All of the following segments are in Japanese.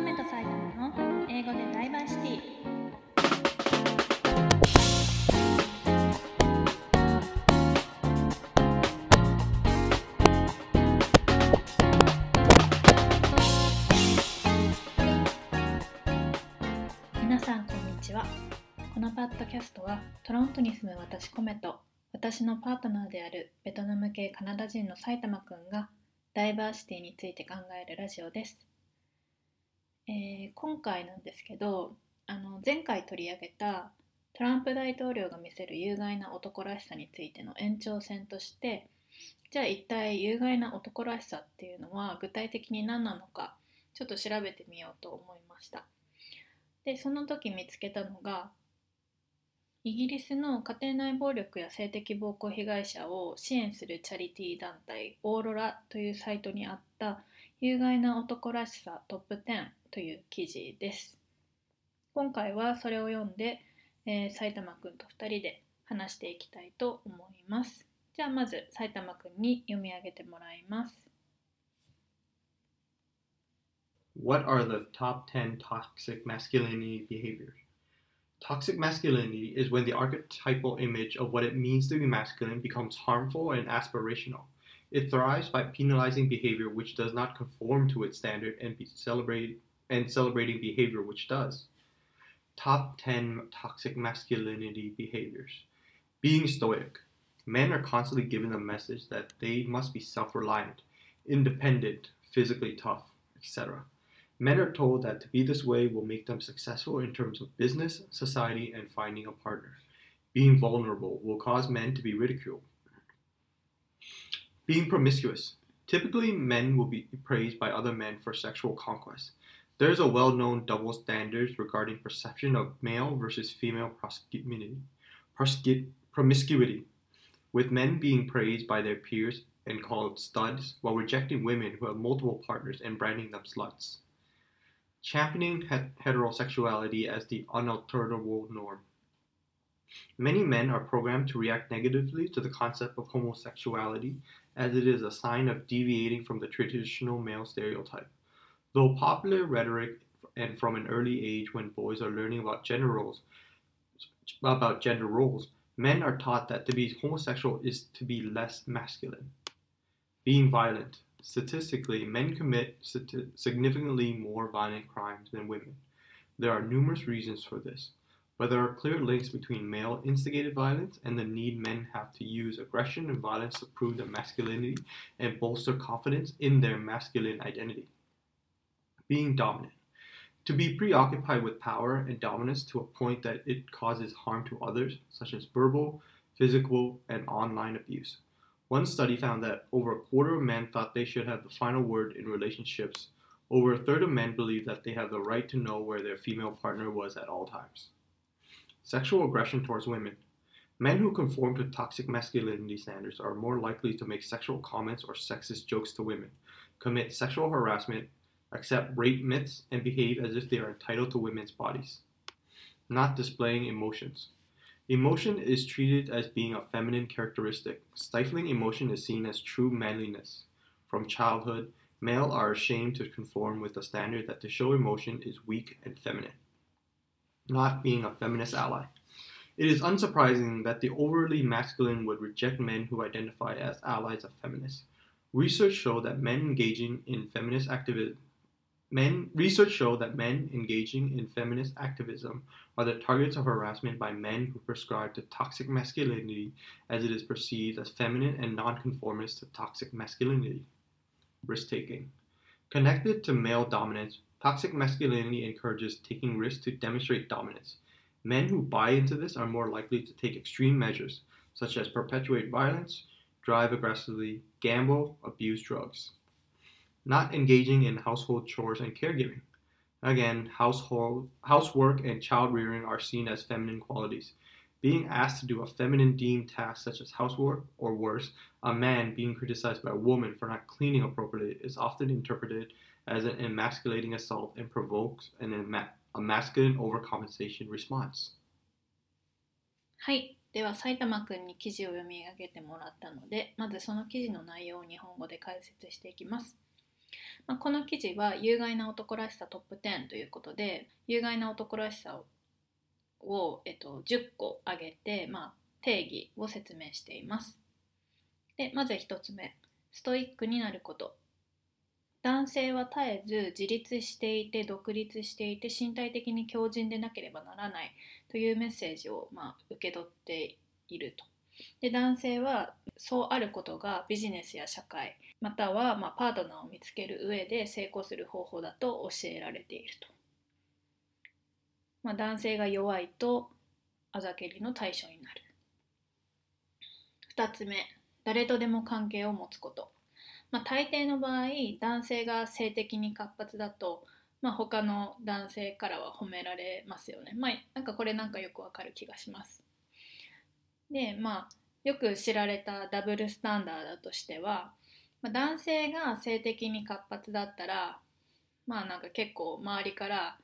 コメと埼玉の？英語でダイバーシティ皆さんこんにちは。このパッドキャストはトロントに住む私コメと私のパートナーであるベトナム系カナダ人の埼玉くんがダイバーシティについて考えるラジオです、えー今回なんですけどあの前回取り上げたトランプ大統領が見せる有害な男らしさについての延長線としてじゃあ一体有害な男らしさっていうのは具体的に何なのかちょっと調べてみようと思いました。でその時見つけたのがイギリスの家庭内暴力や性的暴行被害者を支援するチャリティー団体オーロラというサイトにあった有害な男らしさトップ10という記事です今回はそれを読んで、えー埼玉くんと2人で話していきたいと思いますじゃあまず埼玉くんに読み上げてもらいます What are the top 10 toxic masculinity behaviors? Toxic masculinity is when the archetypal image of what it means to be masculine becomes harmful and aspirational. It thrives by penalizing behavior which does not conform to its standard and be celebrated and celebrating behavior which does. Top 10 toxic masculinity behaviors. Being stoic. Men are constantly given the message that they must be self-reliant, independent, physically tough, etc. Men are told that to be this way will make them successful in terms of business, society, and finding a partner. Being vulnerable will cause men to be ridiculed. Being promiscuous. Typically, men will be praised by other men for sexual conquest. There is a well known double standard regarding perception of male versus female promiscuity, with men being praised by their peers and called studs, while rejecting women who have multiple partners and branding them sluts championing het- heterosexuality as the unalterable norm. Many men are programmed to react negatively to the concept of homosexuality as it is a sign of deviating from the traditional male stereotype. Though popular rhetoric and from an early age when boys are learning about gender roles about gender roles, men are taught that to be homosexual is to be less masculine. Being violent. Statistically, men commit significantly more violent crimes than women. There are numerous reasons for this, but there are clear links between male instigated violence and the need men have to use aggression and violence to prove their masculinity and bolster confidence in their masculine identity. Being dominant. To be preoccupied with power and dominance to a point that it causes harm to others, such as verbal, physical, and online abuse. One study found that over a quarter of men thought they should have the final word in relationships. Over a third of men believe that they have the right to know where their female partner was at all times. Sexual aggression towards women. Men who conform to toxic masculinity standards are more likely to make sexual comments or sexist jokes to women, commit sexual harassment, accept rape myths, and behave as if they are entitled to women's bodies. Not displaying emotions. Emotion is treated as being a feminine characteristic. Stifling emotion is seen as true manliness. From childhood, male are ashamed to conform with the standard that to show emotion is weak and feminine. Not being a feminist ally. It is unsurprising that the overly masculine would reject men who identify as allies of feminists. Research show that men engaging in feminist activism Men research show that men engaging in feminist activism are the targets of harassment by men who prescribe to toxic masculinity as it is perceived as feminine and nonconformist to toxic masculinity. Risk taking. Connected to male dominance, toxic masculinity encourages taking risks to demonstrate dominance. Men who buy into this are more likely to take extreme measures, such as perpetuate violence, drive aggressively, gamble, abuse drugs not engaging in household chores and caregiving. Again, household housework and child rearing are seen as feminine qualities. Being asked to do a feminine deemed task such as housework, or worse, a man being criticized by a woman for not cleaning appropriately is often interpreted as an emasculating assault and provokes an ema- a masculine overcompensation response. はい。では、埼玉くんに記事を読み上げてもらったので、まずその記事の内容を日本語で解説していきます。まあ、この記事は有害な男らしさトップ10ということで有害な男らしさをを、えっと、10個挙げて、まあ、定義を説明しています。でまず1つ目ストイックになること男性は絶えず自立していて独立していて身体的に強靭でなければならないというメッセージを、まあ、受け取っていると。で男性はそうあることがビジネスや社会またはまあパートナーを見つける上で成功する方法だと教えられていると。まあ、男性が弱いとあざけりの対象になる。2つ目誰とでも関係を持つこと。まあ、大抵の場合男性が性的に活発だと、まあ、他の男性からは褒められますよね。まあ、なんかこれなんかよくわかる気がします。でまあよく知られたダブルスタンダードとしては、まあ、男性が性的に活発だったらまあなんか結構周りから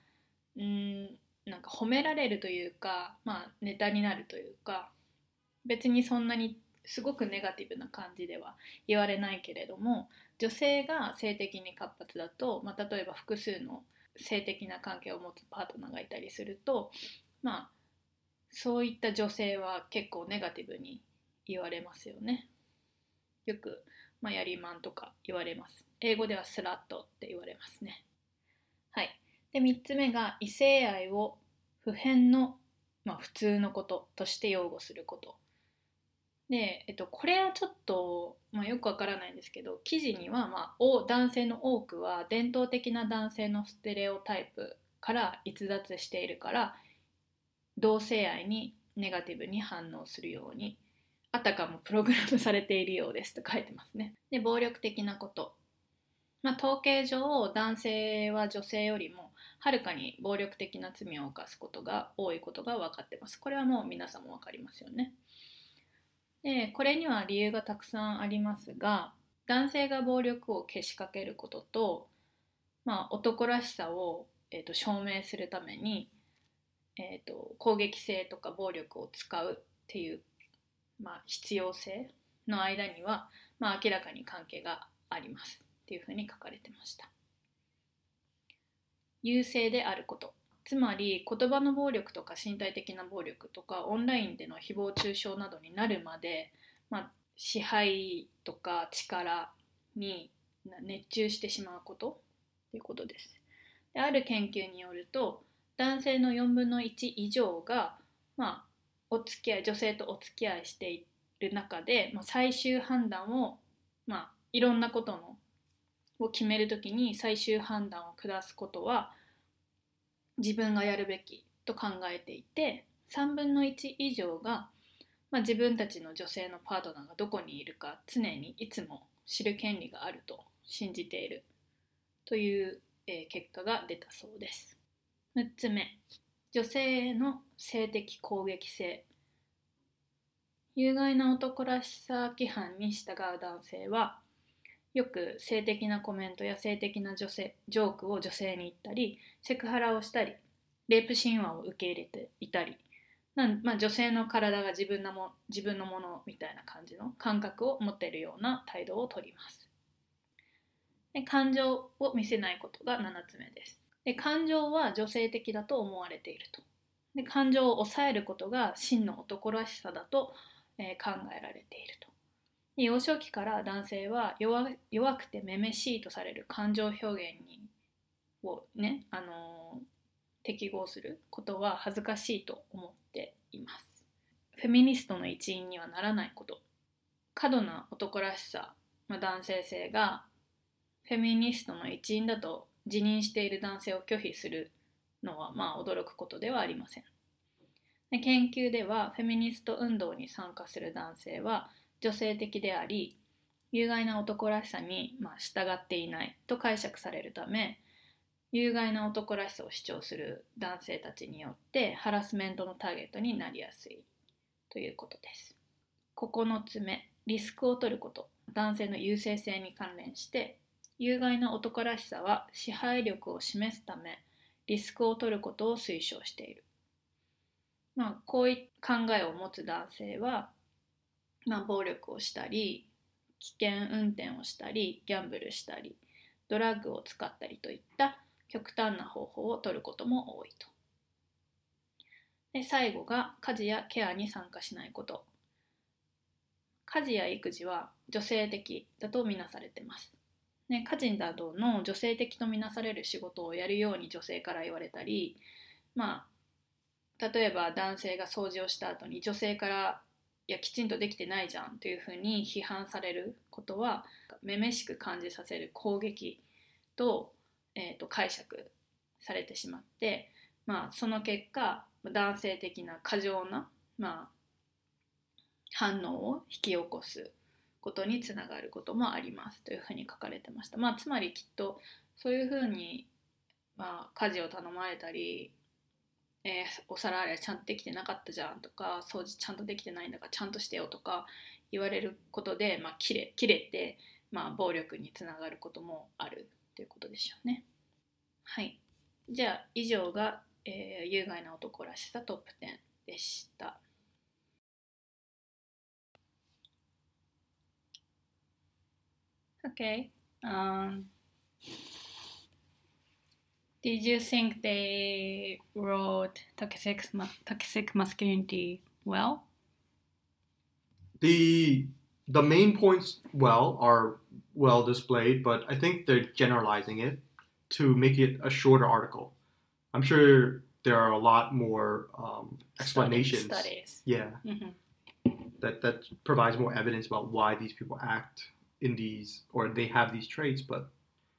うんなんか褒められるというか、まあ、ネタになるというか別にそんなにすごくネガティブな感じでは言われないけれども女性が性的に活発だと、まあ、例えば複数の性的な関係を持つパートナーがいたりするとまあそういった女性は結構ネガティブに言われますよね。よく、まあ、やりまんとか言われます。英語ではスラットって言われますね。はい。で、3つ目が異性愛を普遍の、まあ、普通のこととして擁護すること。で、えっと、これはちょっと、まあ、よくわからないんですけど記事には、まあ、男性の多くは伝統的な男性のステレオタイプから逸脱しているから同性愛にネガティブに反応するようにあたかもプログラムされているようですと書いてますね。で暴力的なこと、まあ、統計上男性は女性よりもはるかに暴力的な罪を犯すことが多いことが分かってます。これはもう皆さんも分かりますよね。でこれには理由がたくさんありますが男性が暴力をけしかけることと、まあ、男らしさを、えーと、証明するために、えーと、攻撃性とか暴力を使うっていう、まあ、必要性の間には、まあ、明らかに関係がありますっていうふうに書かれてました。優勢であることつまり言葉の暴力とか身体的な暴力とかオンラインでの誹謗中傷などになるまで、まあ、支配とか力に熱中してしまうことということです。である研究によると男性の4分の1以上が、まあ、お付き合い女性とお付き合いしている中で、まあ、最終判断を、まあ、いろんなことのを決める時に最終判断を下すことは自分がやるべきと考えていて3分の1以上が、まあ、自分たちの女性のパートナーがどこにいるか常にいつも知る権利があると信じている。という、えー、結果が出たそうです。6つ目。女性の性的攻撃性。有害な男らしさ規範に従う男性はよく性的なコメントや性的な女性ジョークを女性に言ったりセクハラをしたりレイプ神話を受け入れていたりなんまあ、女性の体が自分のも自分のものみたいな感じの感覚を持っているような態度をとります。で感情を見せないことが7つ目です。で感情は女性的だと思われていると。で感情を抑えることが真の男らしさだと、えー、考えられていると。幼少期から男性は弱弱くてめめしいとされる感情表現にをね、あの、適合することは恥ずかしいと思っています。フェミニストの一員にはならないこと。過度な男らしさ、まあ、男性性がフェミニストの一員だと自認している男性を拒否するのはまあ驚くことではありません。で研究ではフェミニスト運動に参加する男性は女性的であり有害な男らしさに、ま、従っていないと解釈されるため有害な男らしさを主張する男性たちによってハラスメントのターゲットになりやすいということです。9つ目リスクを取ること男性の優勢性に関連して有害な男らしさは支配力を示すためリスクを取ることを推奨している。まあ、こういう考えを持つ男性はまあ、暴力をしたり危険運転をしたりギャンブルしたりドラッグを使ったりといった極端な方法を取ることも多いと。で最後が家事やケアに参加しないこと。家事や育児は女性的だとみなされてます。ね、家事などの女性的とみなされる仕事をやるように女性から言われたり、まあ、例えば男性が掃除をした後に女性からいやきちんとできてないじゃんというふうに批判されることはめめしく感じさせる攻撃と,、えー、と解釈されてしまって、まあ、その結果男性的な過剰な、まあ、反応を引き起こすことにつながることもありますというふうに書かれてました。まあ、つまりきっとそういうふうに、まあ、家事を頼まれたりえーお皿洗いちゃんとできてなかったじゃんとか掃除ちゃんとできてないんだからちゃんとしてよとか言われることで、まあ、切れ切れて、まあ、暴力につながることもあるということでしょうね。はい。じゃあ以上が、えー有害な男らしさトップ10でした。Okay. Um, did you think they wrote toxic, ma- toxic masculinity well? The the main points well are well displayed, but I think they're generalizing it to make it a shorter article. I'm sure there are a lot more um, explanations. Studies. Yeah, Mhm. that that provides more evidence about why these people act in these or they have these traits. But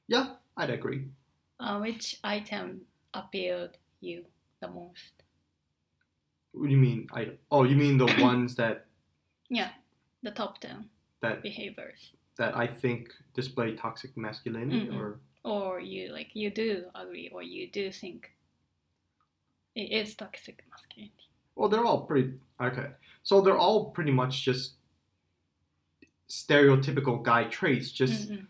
yeah, I'd agree. Uh, which item appealed you the most? What do you mean? I oh, you mean the ones that Yeah, the top 10 that behaviors. That I think display toxic masculinity Mhm. or Or you like you do agree or you do think it is toxic masculinity. well, they're all pretty okay. So they're all pretty much just stereotypical guy traits, just Mhm.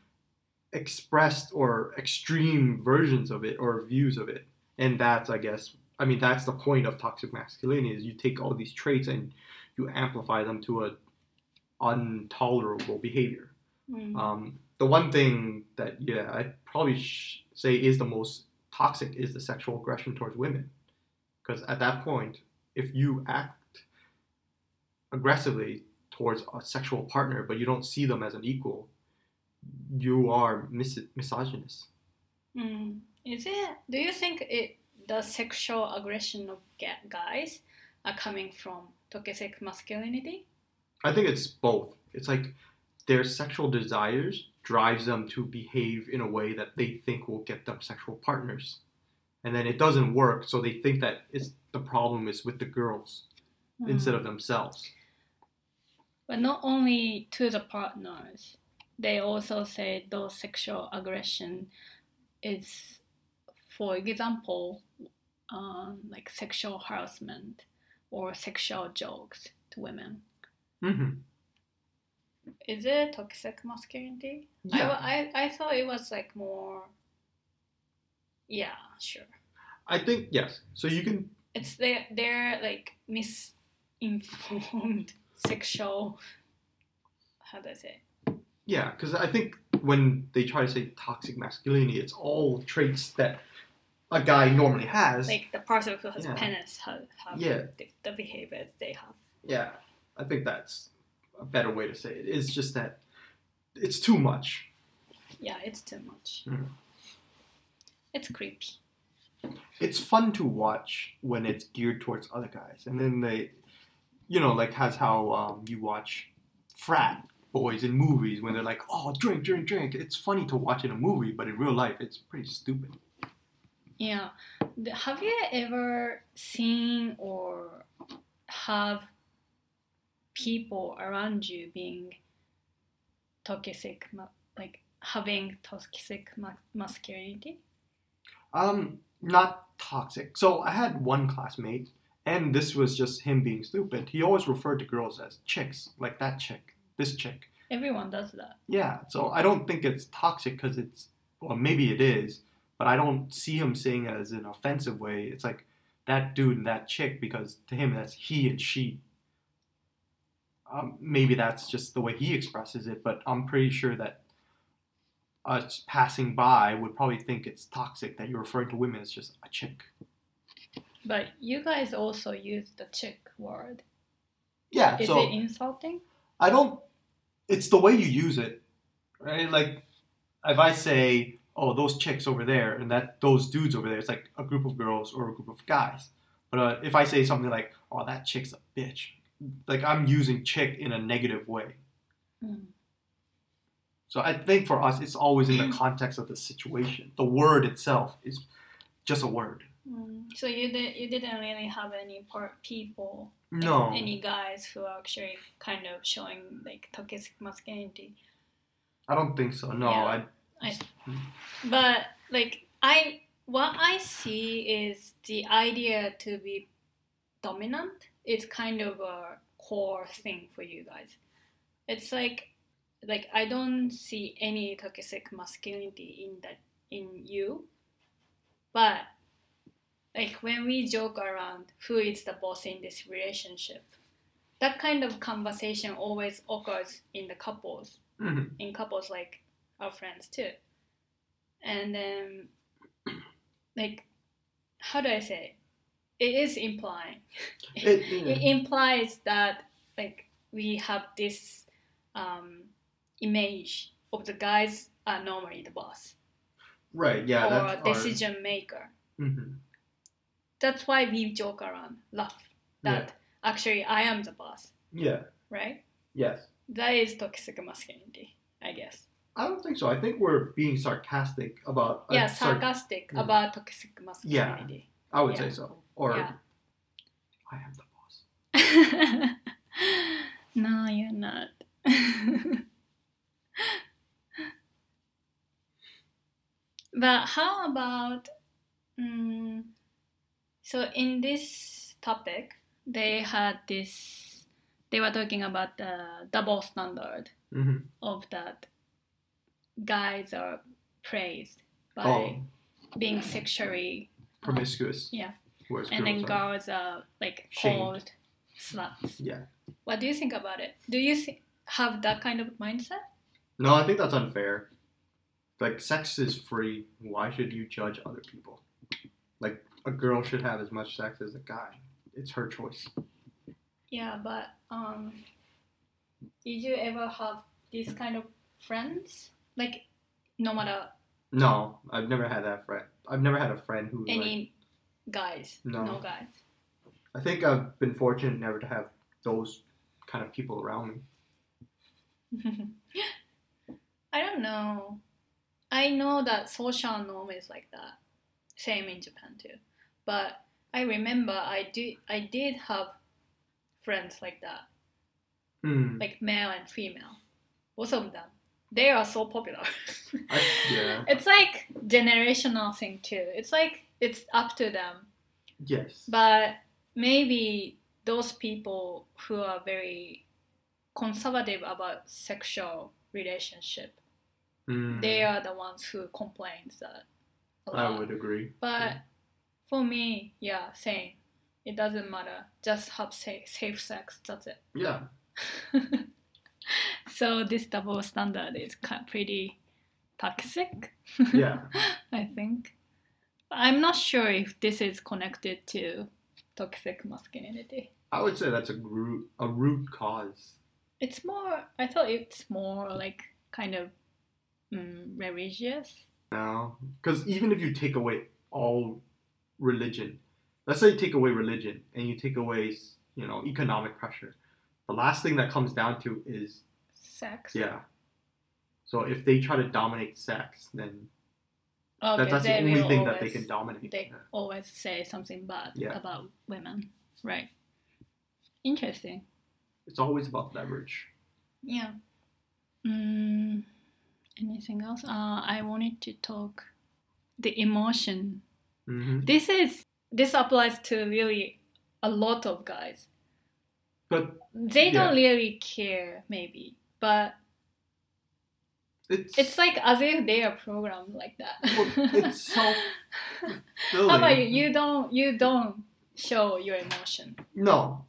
expressed or extreme versions of it or views of it. And that's, I guess, I mean, that's the point of toxic masculinity is you take all these traits and you amplify them to a intolerable behavior. Mm. Um, the one thing that, yeah, I'd probably sh- say is the most toxic is the sexual aggression towards women. Because at that point, if you act aggressively towards a sexual partner, but you don't see them as an equal, you are mis- misogynist. Mm. Is it? Do you think it the sexual aggression of guys are coming from toxic masculinity? I think it's both. It's like their sexual desires drives them to behave in a way that they think will get them sexual partners. And then it doesn't work, so they think that it's the problem is with the girls Mm. instead of themselves. But not only to the partners, they also say those sexual aggression is, for example, um, like sexual harassment or sexual jokes to women. hmm Is it toxic masculinity? Yeah, I, I, I thought it was like more. Yeah, sure. I think yes. So you can It's their their like misinformed sexual. How do I say? yeah, because I think when they try to say toxic masculinity, it's all traits that a guy normally has. Like the person who has Yeah. penis have, have Yeah. the, the behaviors they have. Yeah, I think that's a better way to say it. It's just that it's too much. Yeah, it's too much. Mhm. It's creepy. It's fun to watch when it's geared towards other guys, and then they, you know, like has how um, you watch frat boys in movies when they're like, "Oh, drink, drink, drink." It's funny to watch in a movie, but in real life, it's pretty stupid. Yeah. Have you ever seen or have people around you being toxic, like having toxic ma- masculinity? Um, not toxic. So I had one classmate, and this was just him being stupid. He always referred to girls as chicks, like that chick, this chick. Everyone does that. Yeah, so I don't think it's toxic because it's, well, maybe it is, but I don't see him saying it as an offensive way. It's like that dude and that chick because to him that's he and she. Um, maybe that's just the way he expresses it, but I'm pretty sure that us passing by would probably think it's toxic that you're referring to women as just a chick. But you guys also use the chick word. Yeah, Is so it insulting? I don't. It's the way you use it, right? Like, if I say, "Oh, those chicks over there," and that those dudes over there, it's like a group of girls or a group of guys. But uh, if I say something like, "Oh, that chick's a bitch," like I'm using "chick" in a negative way. Mm. So I think for us, it's always in the context of the situation. The word itself is just a word. Mm. So you did you didn't really have any part people No. any guys who are actually kind of showing like toxic masculinity. I don't think so. No, Yeah. I. But like I what I see is the idea to be dominant is kind of a core thing for you guys. It's like like I don't see any toxic masculinity in that in you. But like when we joke around who is the boss in this relationship, that kind of conversation always occurs in the couples Mhm. in couples like our friends too. And then, like, how do I say? It is implying. It- it implies that like we have this um, image of the guys are normally the boss Right. Yeah. or that's our- decision maker. Mhm. That's why we joke around, laugh that actually I am the boss, Yeah. right? Yes. That is toxic masculinity, I guess. I don't think so. I think we're being sarcastic about. uh, yeah, sarcastic yeah. about toxic masculinity. Yeah, I would yeah. say so. Or Yeah. I am the boss. no, you're not. but how about mm so in this topic they had this they were talking about the double standard hmm of that guys are praised by Oh, being sexually um, promiscuous. yeah. Whereas and then girls are- girls are like Shamed. called sluts. Yeah. What do you think about it? Do you th- have that kind of mindset? No, I think that's unfair. Like, sex is free. Why should you judge other people? Like, a girl should have as much sex as a guy. It's her choice. Yeah, but um, did you ever have these kind of friends? Like, no matter No, I've never had that friend. I've never had a friend who. Like, any guys, No. no guys. I think I've been fortunate never to have those kind of people around me. I don't know. I know that social norm is like that. Same in Japan too. But I remember I do I did have friends like that. Hmm. like male and female. Both of them. They are so popular. I, yeah. It's like generational thing too. It's like it's up to them. Yes. But maybe those people who are very conservative about sexual relationship, Hmm. they are the ones who complains that a I would agree. But for me, yeah, same. It doesn't matter. Just have safe, safe sex. That's it. Yeah. so this double standard is pretty toxic, Yeah. I think. I'm not sure if this is connected to toxic masculinity. I would say that's a root a root cause. It's more. I thought it's more like kind of mm, religious. No, because even if you take away all religion, let's say you take away religion and you take away you know economic pressure, the last thing that comes down to is Sex. yeah. So if they try to dominate sex, then Okay, that, that's the only thing that they can dominate. They always say something bad Yeah. about women, right? Interesting. It's always about leverage. Yeah. Mm, anything else? Uh, I wanted to talk the emotion. hmm This is this applies to really a lot of guys. But They don't Yeah. really care, maybe, but it's it's like as if they are programmed like that. Well, it's self How about you? You don't you don't show your emotion. No,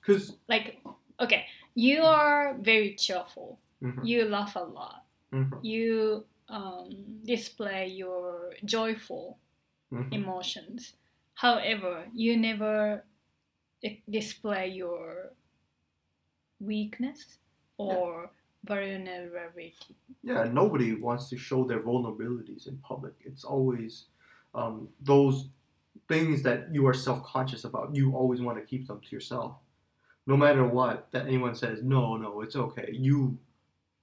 because Like okay, you are very cheerful. Mhm. You laugh a lot. Mhm. You um, display your joyful Mhm. emotions. However, you never display your weakness or vulnerability. Yeah, nobody wants to show their vulnerabilities in public. It's always um, those things that you are self conscious about. You always want to keep them to yourself. No matter what, that anyone says, no, no, it's okay. You,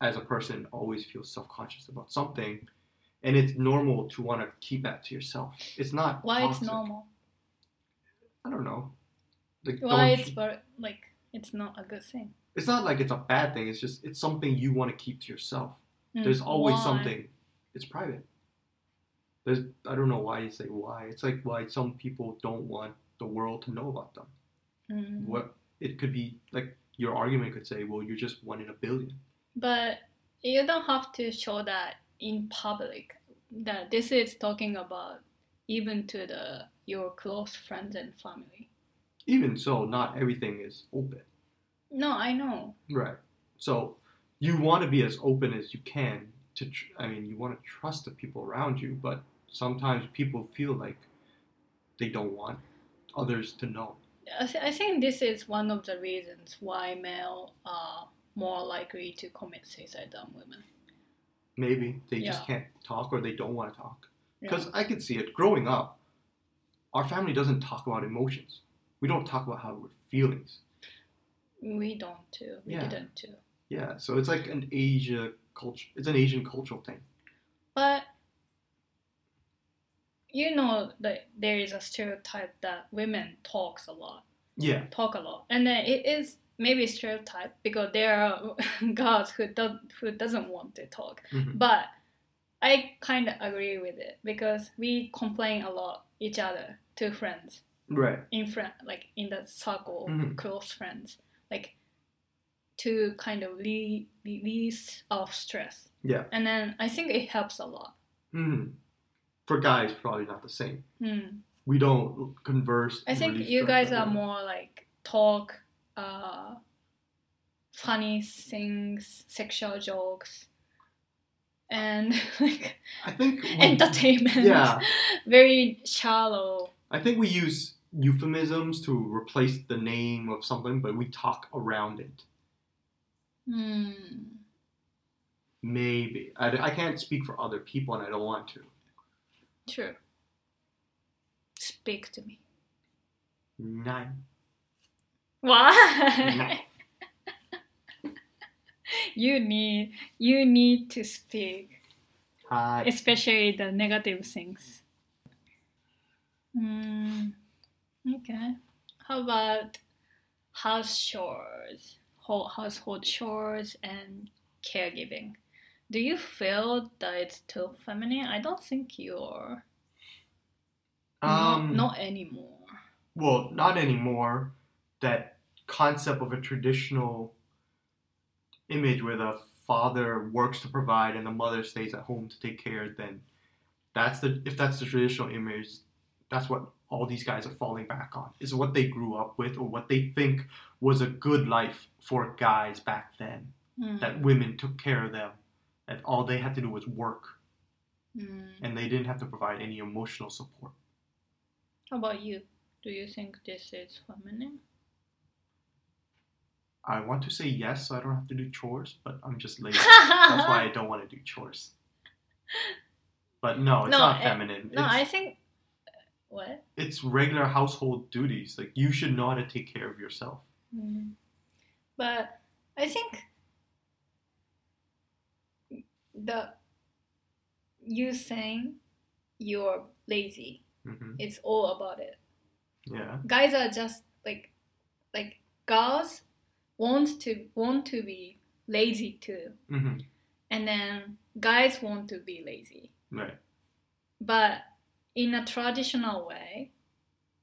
as a person, always feel self conscious about something. And it's normal to want to keep that to yourself. It's not Why it's normal? I don't know. Like, Why don't it's you- like it's not a good thing? It's not like it's a bad thing. It's just it's something you want to keep to yourself. Mm, There's always why? something. It's private. There's I don't know why you say why. It's like why some people don't want the world to know about them. Mm. What it could be like your argument could say, well, you're just one in a billion. But you don't have to show that in public. That this is talking about even to the your close friends and family. Even so, not everything is open. No, I know. Right. So you want to be as open as you can to. Tr- I mean, you want to trust the people around you, but sometimes people feel like they don't want others to know. I, th- I think this is one of the reasons why male are more likely to commit suicide than women. Maybe they Yeah. just can't talk or they don't want to talk. Yeah. Because I could see it growing up. Our family doesn't talk about emotions. We don't talk about how we're feelings. We don't too. We Yeah. didn't too. Yeah, so it's like an Asia culture. It's an Asian cultural thing. But you know that there is a stereotype that women talks a lot, Yeah, talk a lot, and then it is maybe stereotype because there are girls who do who doesn't want to talk. Mhm. But I kind of agree with it because we complain a lot each other to friends right. in friend like in the circle Mhm. close friends like to kind of re- release our stress Yeah. and then i think it helps a lot hmm For guys, probably not the same. Hmm. We don't converse. i think you guys are more like talk uh funny things sexual jokes and like I think. we- entertainment Yeah, very shallow I think we use euphemisms to replace the name of something, but we talk around it. Hmm. Maybe I, I can't speak for other people, and I don't want to. true speak to me Nine. Why? you need you need to speak, Hi. especially the negative things. Mm, okay. How about house chores, ho- household chores, and caregiving? Do you feel that it's too feminine? I don't think you're. Um. not, not anymore. well, not anymore. That concept of a traditional image where the father works to provide and the mother stays at home to take care, then that's the if that's the traditional image, that's what all these guys are falling back on. Is what they grew up with or what they think was a good life for guys back then. Mm, That women took care of them. That all they had to do was work mm. and they didn't have to provide any emotional support. How about you? Do you think this is feminine? I want to say yes, so I don't have to do chores, but I'm just lazy. That's why I don't want to do chores. But no, it's No, not eh, feminine. No, it's, I think. What? it's regular household duties. Like you should know how to take care of yourself. Mm. But I think the you saying you're lazy. hmm It's all about it. Yeah. Guys are just like like girls want to want to be lazy too, hmm and then guys want to be lazy. Right. but in a traditional way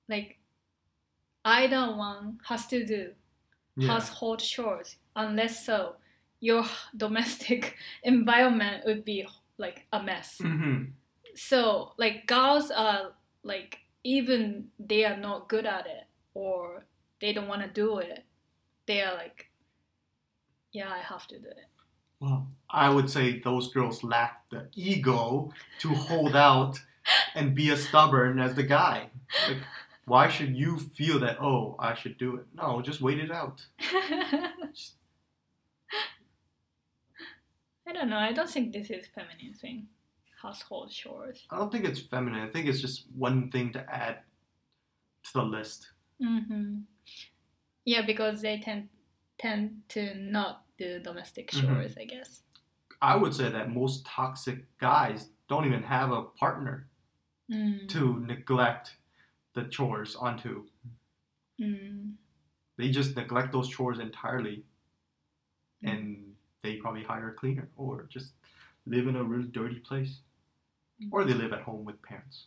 like either one has to do Yeah. household chores unless so your domestic environment would be like a mess. Hmm so like girls are like even they are not good at it or they don't want to do it they are like yeah i have to do it. Well, I would say those girls lack the ego to hold out and be as stubborn as the guy. Like, why should you feel that, oh, I should do it? No, just wait it out. I don't know. I don't think this is feminine thing. Household chores. I don't think it's feminine. I think it's just one thing to add to the list. Mm-hmm. Yeah, because they tend tend to not do domestic Mhm. chores. I guess. I would say that most toxic guys don't even have a partner Mm. to neglect the chores onto. Mm. They just neglect those chores entirely and they probably hire a cleaner or just live in a really dirty place. Or they live at home with parents.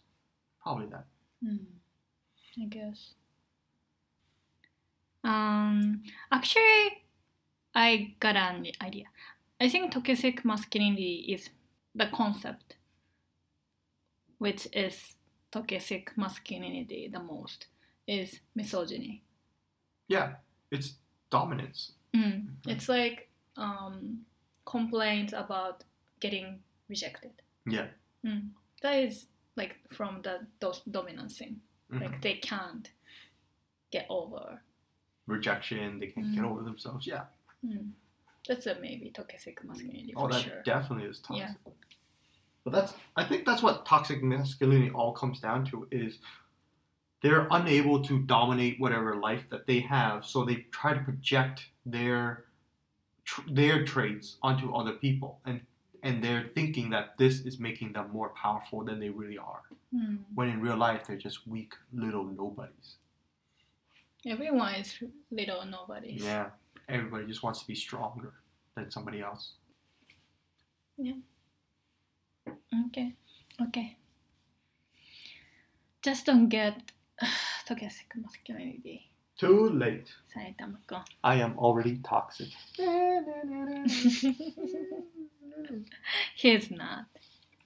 Probably that. Mm. I guess. Um. Actually, I got an idea. I think toxic masculinity is the concept, which is toxic masculinity the most is misogyny. Yeah, it's dominance. Mm. It's like um, complaints about getting rejected. Yeah. Mm. That is like from the those dominance thing. Mhm. Like they can't get over. Rejection, they can't get Mm. over themselves. Yeah. Mm. That's a maybe toxic masculinity Oh, for that sure. definitely is toxic. Yeah. But that's I think that's what toxic masculinity all comes down to is they're unable to dominate whatever life that they have, so they try to project their tr- their traits onto other people, and and they're thinking that this is making them more powerful than they really are. Mm. When in real life, they're just weak little nobodies. Everyone is little nobodies. Yeah, everybody just wants to be stronger than somebody else. Okay, okay. Just don't get toxic masculinity. Too late. I am already toxic. He's not.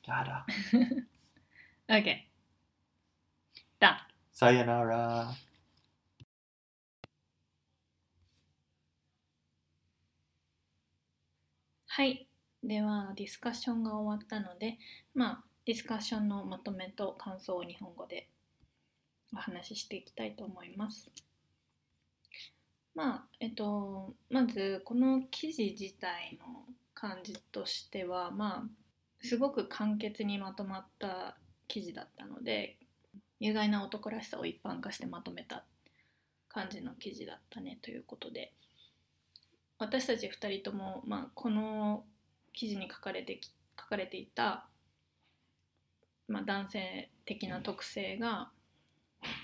Gotta. okay. Done. Sayonara. Hi. では、ディスカッションが終わったので、まあ、ディスカッションのまとめと感想を日本語でお話ししていきたいと思います。まあ、えっと、まず、この記事自体の感じとしては、まあ、すごく簡潔にまとまった記事だったので、有害な男らしさを一般化してまとめた感じの記事だったねということで、私たち2人とも、まあ、この記事に書かれて書かれていた、まあ、男性的な特性が、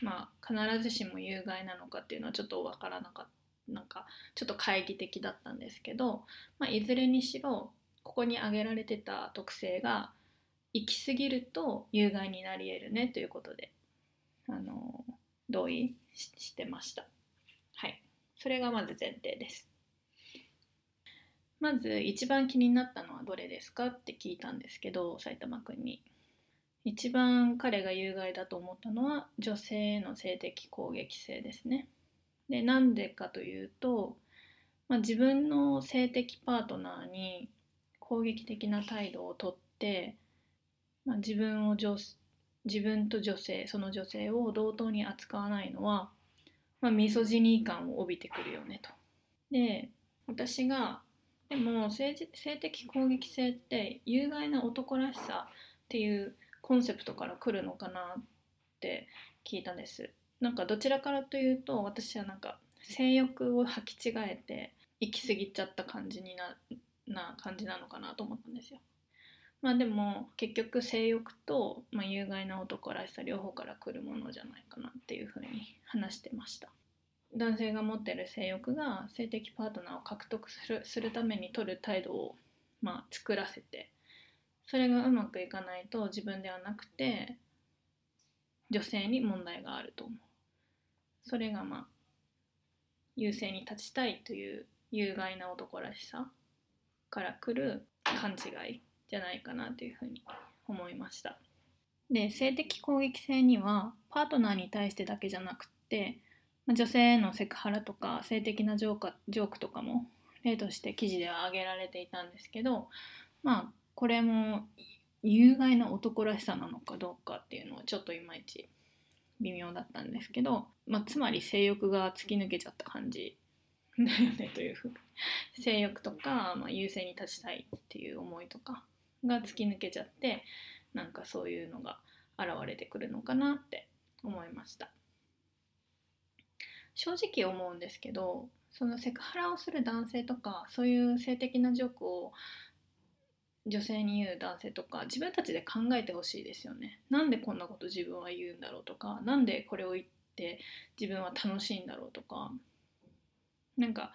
まあ、必ずしも有害なのかっていうのはちょっと分からなかったなんかちょっと懐疑的だったんですけど、まあ、いずれにしろここに挙げられてた特性が行き過ぎると有害になり得るねということであの同意ししてました。はい、それがまず前提です。まず一番気になったのはどれですかって聞いたんですけど埼玉くんに一番彼が有害だと思ったのは女性への性的攻撃性ですねでなんでかというと、まあ、自分の性的パートナーに攻撃的な態度をとって、まあ、自分を女自分と女性その女性を同等に扱わないのは、まあ、ミソジニー感を帯びてくるよねと。で私がでも性性的攻撃性って有害な男らしさっていうコンセプトから来るのかなって聞いたんです。なんかどちらからというと私はなんか性欲を履き違えて行き過ぎちゃった感じになな感じなのかなと思ったんですよ。まあでも結局性欲と、まあ、有害な男らしさ両方から来るものじゃないかなっていうふうに話してました。男性が持ってる性欲が性的パートナーを獲得するするために取る態度を、まあ、作らせてそれがうまくいかないと自分ではなくて女性に問題があると思う。それがまあ優勢に立ちたいという有害な男らしさから来る勘違いじゃないかなというふうに思いました。で性的攻撃性にはパートナーに対してだけじゃなくて女性へのセクハラとか性的なジョーカジョークとかも例として記事では挙げられていたんですけどまあこれも有害な男らしさなのかどうかっていうのはちょっといまいち微妙だったんですけど、まあ、つまり性欲が突き抜けちゃった感じだよねというふう性欲とか、まあ、優勢に立ちたいっていう思いとかが突き抜けちゃってなんかそういうのが現れてくるのかなって思いました。正直思うんですけどそのセクハラをする男性とかそういう性的なジョークを女性に言う男性とか自分たちで考えてほしいですよね。なんでこんなこと自分は言うんだろうとかなんでこれを言って自分は楽しいんだろうとかなんか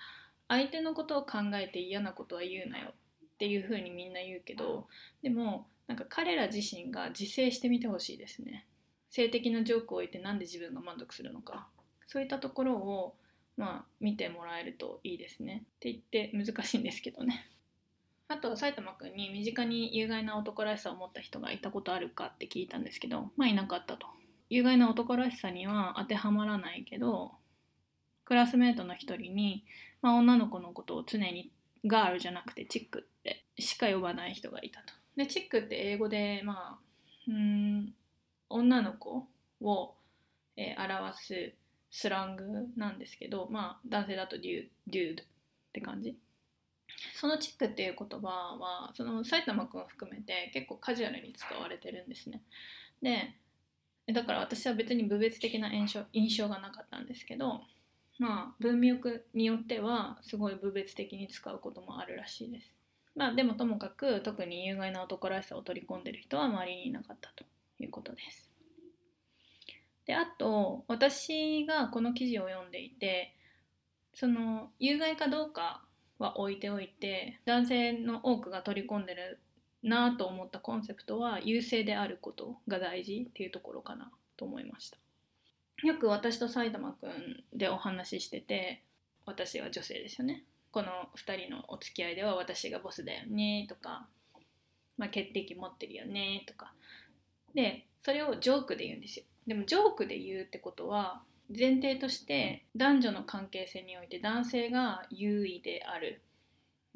相手のことを考えて嫌なことは言うなよっていうふうにみんな言うけどでもなんか彼ら自身が自制してみてほしいですね。性的なジョークを置いてなんで自分が満足するのかそういったところをまあ見てもらえるといいですねって言って難しいんですけどね。あと埼玉くんに身近に有害な男らしさを持った人がいたことあるかって聞いたんですけどまあいなかったと。有害な男らしさには当てはまらないけどクラスメートの一人に、まあ、女の子のことを常にガールじゃなくてチックってしか呼ばない人がいたと。でチックって英語でまあうん女の子を、えー、表すスラングなんですけどまあ男性だとデュデュードって感じ。そのチックっていう言葉はその埼玉くんを含めて結構カジュアルに使われてるんですね。でだから私は別に部別的な印象印象がなかったんですけどまあ文脈によってはすごい部別的に使うこともあるらしいです。まあでもともかく特に有害な男らしさを取り込んでる人は周りにいなかったということです。であと私がこの記事を読んでいてその有害かどうかは置いておいて男性の多くが取り込んでるなと思ったコンセプトは優勢であることが大事っていうところかなと思いました。よく私と埼玉くんでお話ししてて私は女性ですよね。この2人のお付き合いでは私がボスだよねとか、まあ、決定機持ってるよねとか。でそれをジョークで言うんですよ。でもジョークで言うってことは前提として男女の関係性において男性が優位である。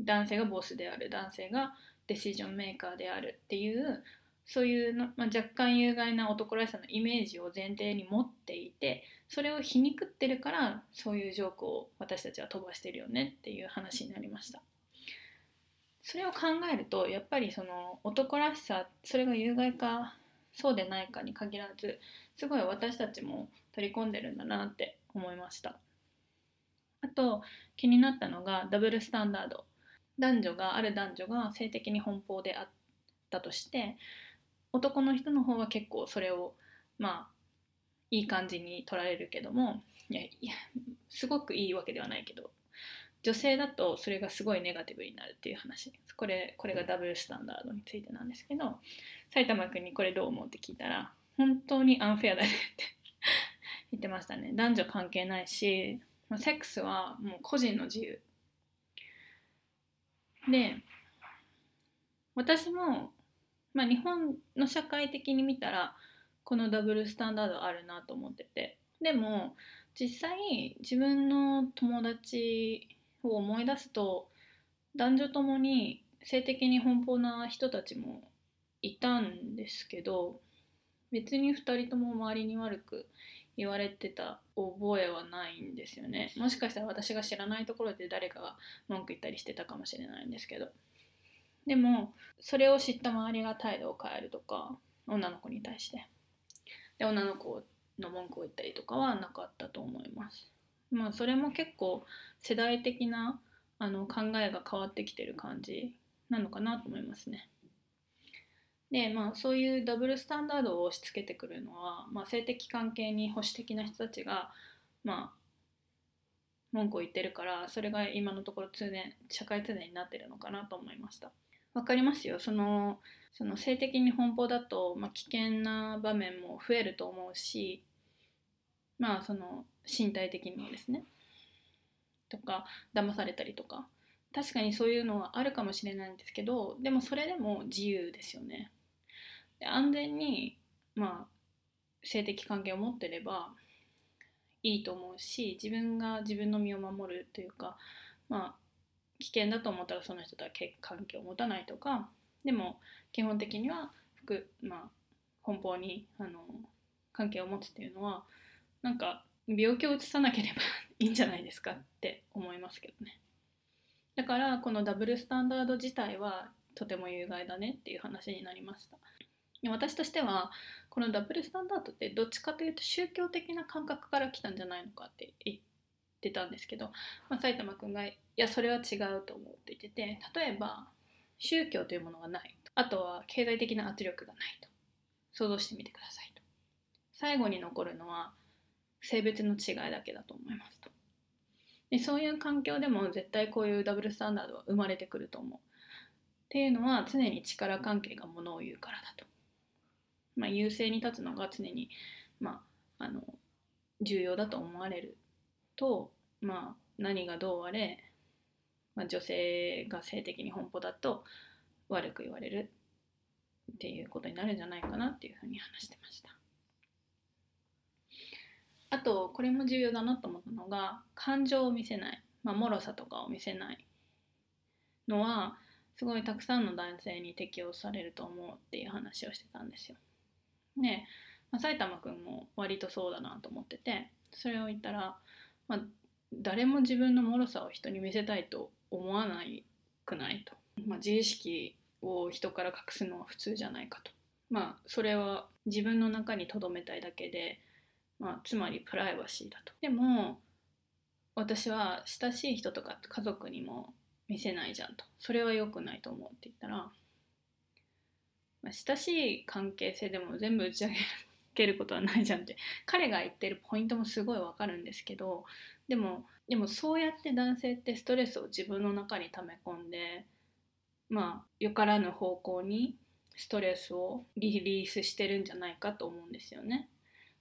男性がボスである。男性がデシジョンメーカーであるっていうそういうの、まあ、若干有害な男らしさのイメージを前提に持っていてそれを皮肉ってるからそういうジョークを私たちは飛ばしてるよねっていう話になりました。それを考えるとやっぱりその男らしさそれが有害かそうでないかに限らずすごい私たちも取り込んでるんだなって思いました。あと気になったのがダブルスタンダード。男女がある男女が性的に奔放であったとして男の人の方は結構それをまあいい感じに取られるけどもいやいやすごくいいわけではないけど女性だとそれがすごいネガティブになるっていう話。これこれがダブルスタンダードについてなんですけど埼玉君にこれどう思うって聞いたら本当にアンフェアだねって。言ってましたね。男女関係ないしセックスはもう個人の自由。で私も、まあ、日本の社会的に見たらこのダブルスタンダードあるなと思ってて。でも実際自分の友達を思い出すと男女ともに性的に奔放な人たちもいたんですけど別に2人とも周りに悪く言われてた覚えはないんですよね。もしかしたら私が知らないところで誰かが文句言ったりしてたかもしれないんですけど。でもそれを知った周りが態度を変えるとか女の子に対して。で女の子の文句を言ったりとかはなかったと思います。まあそれも結構世代的なあの考えが変わってきてる感じなのかなと思いますねでまあそういうダブルスタンダードを押し付けてくるのは、まあ、性的関係に保守的な人たちがまあ文句を言ってるからそれが今のところ通年社会通念になってるのかなと思いました。わかりますよ。そのその性的に奔放だと、まあ、危険な場面も増えると思うしまあその身体的にもですね。とか騙されたりとか。確かにそういうのはあるかもしれないんですけどでもそれでも自由ですよね。で安全にまあ性的関係を持ってればいいと思うし自分が自分の身を守るというかまあ危険だと思ったらその人とは関係を持たないとかでも基本的には服、まあ、奔放にあの関係を持つっていうのはなんか病気をうつさなければいいんじゃないですかって思いますけどね。だからこのダブルスタンダード自体はとても有害だねっていう話になりました。私としてはこのダブルスタンダードってどっちかというと宗教的な感覚から来たんじゃないのかって言ってたんですけど、まあ、埼玉くんがいやそれは違うと思うって言ってて例えば宗教というものがないあとは経済的な圧力がないと。想像してみてくださいと。最後に残るのは性別の違いだけだと思いますと。でそういう環境でも絶対こういうダブルスタンダードは生まれてくると思う。っていうのは常に力関係がものを言うからだと、まあ、優勢に立つのが常に、まあ、あの重要だと思われると、まあ、何がどうあれ、まあ、女性が性的に奔放だと悪く言われるっていうことになるんじゃないかなっていうふうに話してました。あとこれも重要だなと思ったのが感情を見せない、まあ、脆さとかを見せないのはすごいたくさんの男性に適用されると思うっていう話をしてたんですよ。で、まあ、埼玉くんも割とそうだなと思っててそれを言ったら、まあ、誰も自分の脆さを人に見せたいと思わないくないと、まあ、自意識を人から隠すのは普通じゃないかと。まあそれは自分の中に留めたいだけでまあ、つまりプライバシーだと。でも私は親しい人とか家族にも見せないじゃんと。それは良くないと思うって言ったら、まあ、親しい関係性でも全部打ち上げることはないじゃんって 彼が言ってるポイントもすごいわかるんですけどでもでもそうやって男性ってストレスを自分の中に溜め込んでまあよからぬ方向にストレスをリリースしてるんじゃないかと思うんですよね。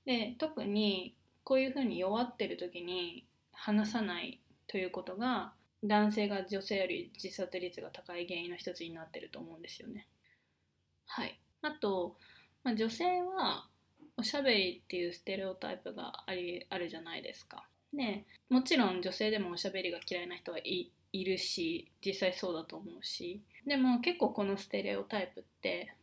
で特にこういうふうに弱ってる時に話さないということが男性が女性より自殺率が高い原因の一つになってると思うんですよね。はい、あと、まあ、女性はおしゃべりっていうステレオタイプがありあるじゃないですか。でもちろん女性でもおしゃべりが嫌いな人はいいるし実際そうだと思うしでも結構このステレオタイプって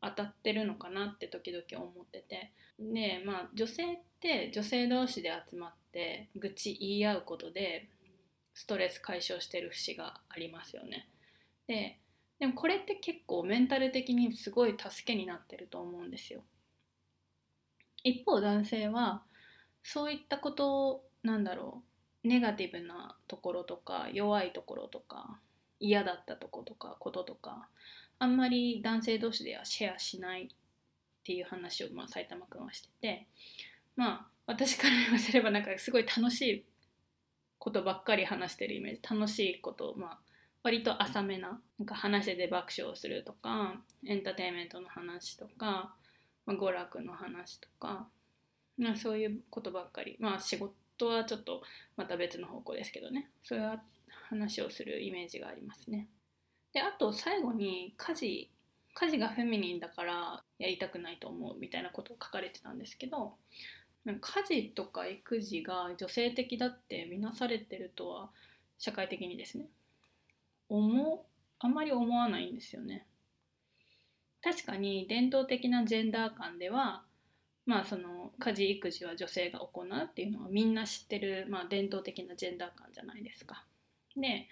当たってるのかなって時々思っててでまあ女性って女性同士で集まって愚痴言い合うことでストレス解消してる節がありますよね。ででもこれって結構メンタル的にすごい助けになってると思うんですよ。一方男性はそういったことをなんだろうネガティブなところとか弱いところとか嫌だったとことかこととかあんまり男性同士ではシェアしないっていう話を、まあ、埼玉くんはしててまあ私から言わせればなんかすごい楽しいことばっかり話してるイメージ楽しいことまあ割と浅めななんか話してて爆笑するとかエンターテインメントの話とか、まあ、娯楽の話とか、まあ、そういうことばっかり。まあ仕事はちょっとまた別の方向ですけどね。そういう話をするイメージがありますね。であと最後に家事家事がフェミニンだからやりたくないと思うみたいなことを書かれてたんですけど家事とか育児が女性的だって見なされてるとは社会的にですね思あんまり思わないんですよね。確かに伝統的なジェンダー観ではまあその家事育児は女性が行うっていうのはみんな知ってる、まあ、伝統的なジェンダー観じゃないですか。で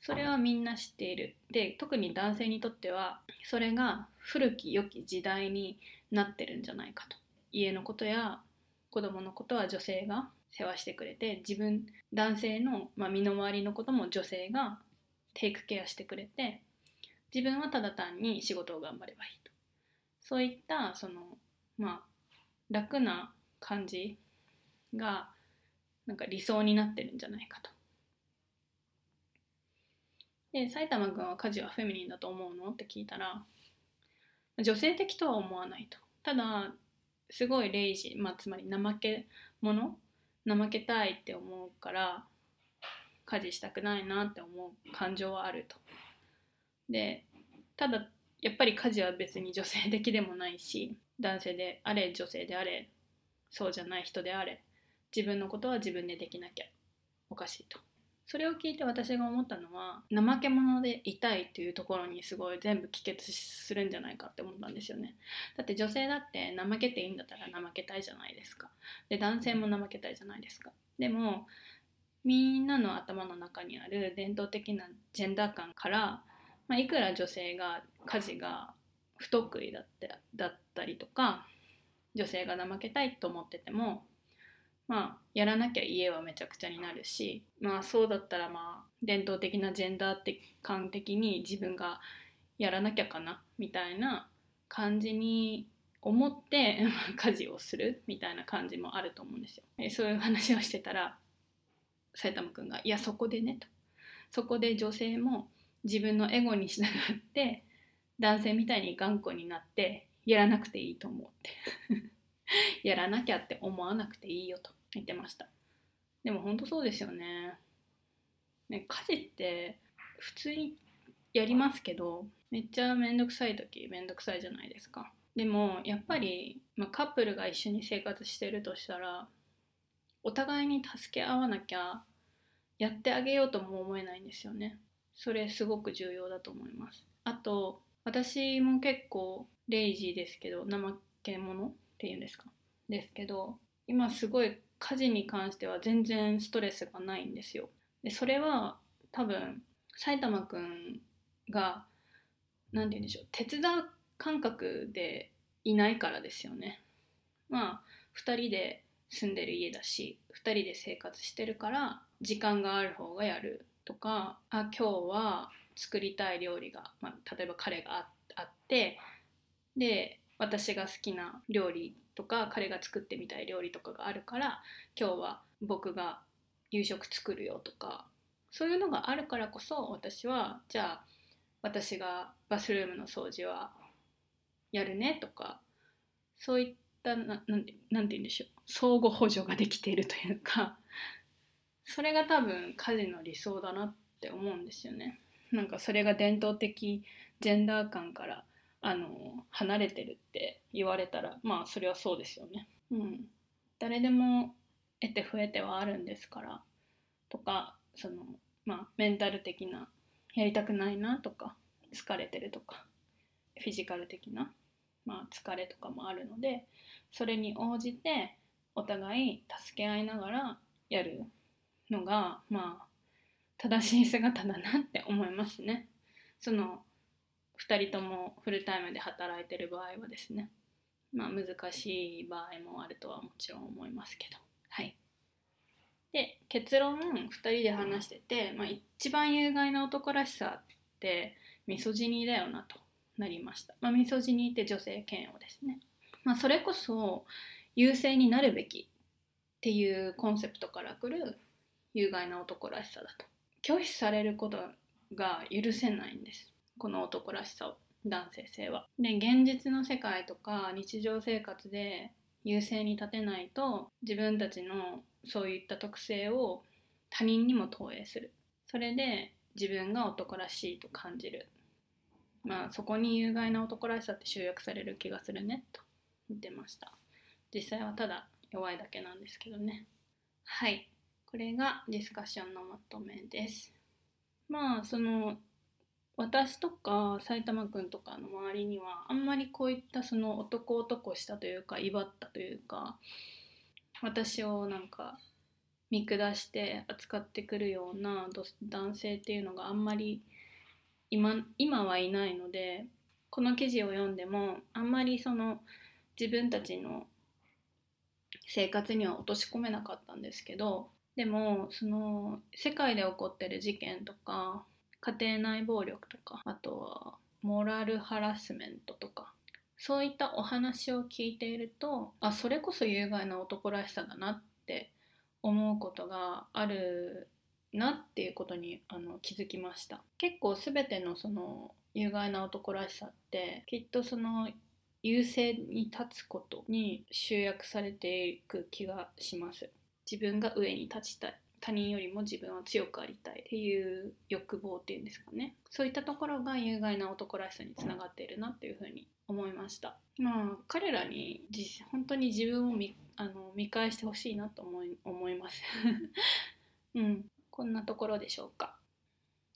それはみんな知っているで特に男性にとってはそれが古き良き時代になってるんじゃないかと家のことや子供のことは女性が世話してくれて自分男性の、まあ、身の回りのことも女性がテイクケアしてくれて自分はただ単に仕事を頑張ればいいと。そういったそのまあ楽な感じがなんか理想になってるんじゃないかと。で埼玉君は家事はフェミニンだと思うの？って聞いたら女性的とは思わないと。ただすごいレイジ、まあ、つまり怠け者？怠けたいって思うから家事したくないなって思う感情はあると。でただやっぱり家事は別に女性的でもないし男性であれ女性であれそうじゃない人であれ自分のことは自分でできなきゃおかしいと。それを聞いて私が思ったのは怠け者でいたいっていうところにすごい全部帰結するんじゃないかって思ったんですよね。だって女性だって怠けていいんだったら怠けたいじゃないですか。で男性も怠けたいじゃないですか。でもみんなの頭の中にある伝統的なジェンダー感から、まあ、いくら女性が家事が不得意だってだったりとか女性が怠けたいと思っててもまあやらなきゃ家はめちゃくちゃになるしまあそうだったらまあ伝統的なジェンダー的感的に自分がやらなきゃかなみたいな感じに思って 家事をするみたいな感じもあると思うんですよ。そういう話をしてたら埼玉くんが「いやそこでね」と。そこで女性も自分のエゴに従って男性みたいに頑固になってやらなくていいと思うって。やらなきゃって思わなくていいよと。言ってました。でも本当そうですよね。ね家事って普通にやりますけどめっちゃめんどくさい時めんどくさいじゃないですか。でもやっぱり、まあ、カップルが一緒に生活してるとしたらお互いに助け合わなきゃやってあげようとも思えないんですよね。それすごく重要だと思います。あと私も結構レイジーですけど怠け者っていうんですか？ですけど今すごい家事に関しては全然ストレスがないんですよ。でそれは多分埼玉くんが何て言うんでしょう手伝う感覚でいないからですよね。まあ2人で住んでる家だし2人で生活してるから時間がある方がやるとかあ今日は作りたい料理が、まあ、例えば彼があってで私が好きな料理とか彼が作ってみたい料理とかがあるから今日は僕が夕食作るよとかそういうのがあるからこそ私はじゃあ私がバスルームの掃除はやるねとかそういったたななんてなんて言うんでしょう。相互補助ができているというか。それが多分家事の理想だなって思うんですよね。なんかそれが伝統的ジェンダー感からあの離れてるって言われたらまあそれはそうですよね。うん、誰でも得て増えてはあるんですから。とかそのまあメンタル的なやりたくないなとか疲れてるとかフィジカル的な、まあ、疲れとかもあるのでそれに応じてお互い助け合いながらやるのがまあ正しい姿だなって思いますね。その2人ともフルタイムで働いてる場合はですね。まあ難しい場合もあるとはもちろん思いますけど。はい。で結論2人で話してて、まあ、一番有害な男らしさってミソジニーだよなと。なりました、まあ、ミソジニーって女性嫌悪ですね、まあ、それこそ優勢になるべきっていうコンセプトからくる有害な男らしさだと。拒否されることが許せないんです。この男らしさを男性性は。で現実の世界とか日常生活で優勢に立てないと自分たちのそういった特性を他人にも投影する。それで自分が男らしいと感じる。まあそこに有害な男らしさって集約される気がするねと言ってました。実際はただ弱いだけなんですけどね。はい。これがディスカッションのまとめです。まあその私とか埼玉くんとかの周りにはあんまりこういったその男男したというか威張ったというか私をなんか見下して扱ってくるような男性っていうのがあんまり今今はいないのでこの記事を読んでもあんまりその自分たちの生活には落とし込めなかったんですけどでもその世界で起こってる事件とか家庭内暴力とかあとはモラルハラスメントとかそういったお話を聞いているとあそれこそ有害な男らしさだなって思うことがあるなっていうことにあの気づきました。結構全てのその有害な男らしさってきっとその優勢に立つことに集約されていく気がします。自分が上に立ちたい。他人よりも自分は強くありたい。っていう欲望っていうんですかね。そういったところが有害な男らしさにつながっているなっていうふうに思いました。まあ彼らに本当に自分を見あの見返してほしいなと思い思います。うん。こんなところでしょうか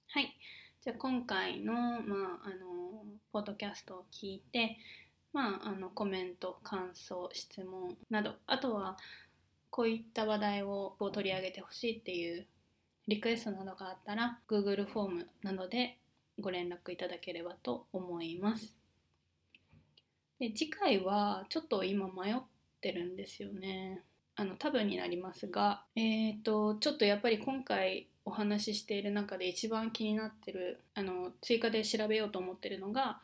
はいじゃあ今回の,、まあ、あのポッドキャストを聞いて、まあ、あのコメント感想質問などあとはこういった話題を取り上げてほしいっていうリクエストなどがあったら Google フォームなどでご連絡いただければと思います。で次回はちょっと今迷ってるんですよね。あの多分になりますが、えーと、ちょっとやっぱり今回お話ししている中で一番気になってるあの追加で調べようと思ってるのが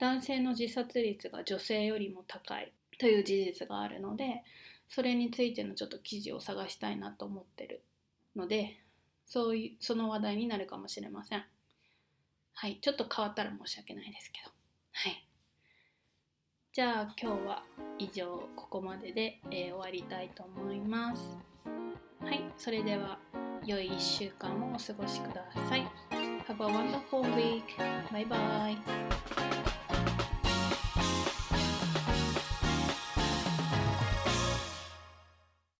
男性の自殺率が女性よりも高いという事実があるのでそれについてのちょっと記事を探したいなと思ってるのでそういうその話題になるかもしれません。はいちょっと変わったら申し訳ないですけど。はい。じゃあ今日は以上ここまでで、えー、終わりたいと思いますはいそれでは良い1週間をお過ごしください Have a wonderful week. Bye bye.